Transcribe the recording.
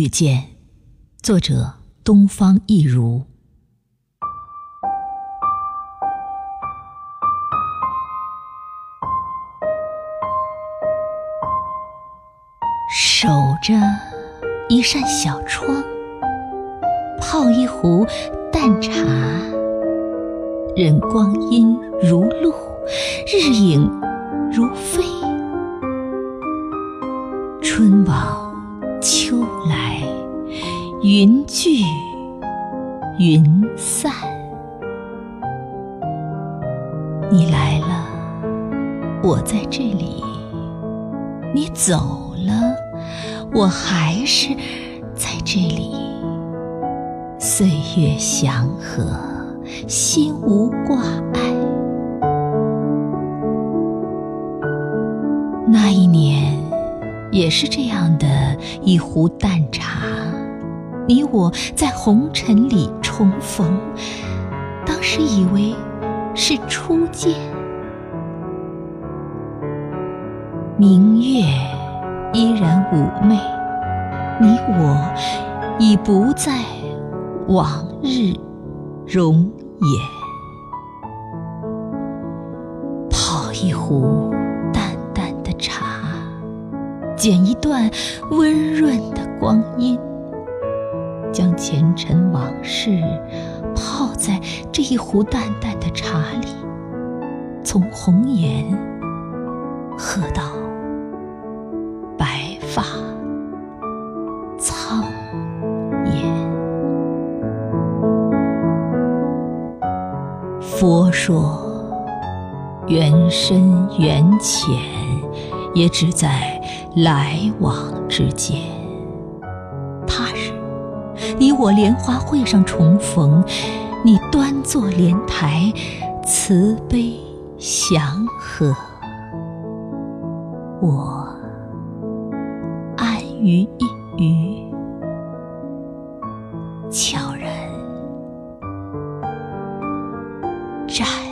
遇见，作者东方一如。守着一扇小窗，泡一壶淡茶，任光阴如露，日影如飞。春往，云聚云散。你来了，我在这里；你走了，我还是在这里。岁月祥和，心无挂碍。那一年。也是这样的一壶淡茶，你我在红尘里重逢，当时以为是初见。明月依然妩媚，你我已不再往日容颜。泡一壶淡淡的茶。剪一段温润的光阴，将前尘往事泡在这一壶淡淡的茶里，从红颜喝到白发苍颜。佛说，缘深缘浅，也只在。来往之间，你我莲花会上重逢你端坐莲台慈悲祥和。我安于一隅悄然绽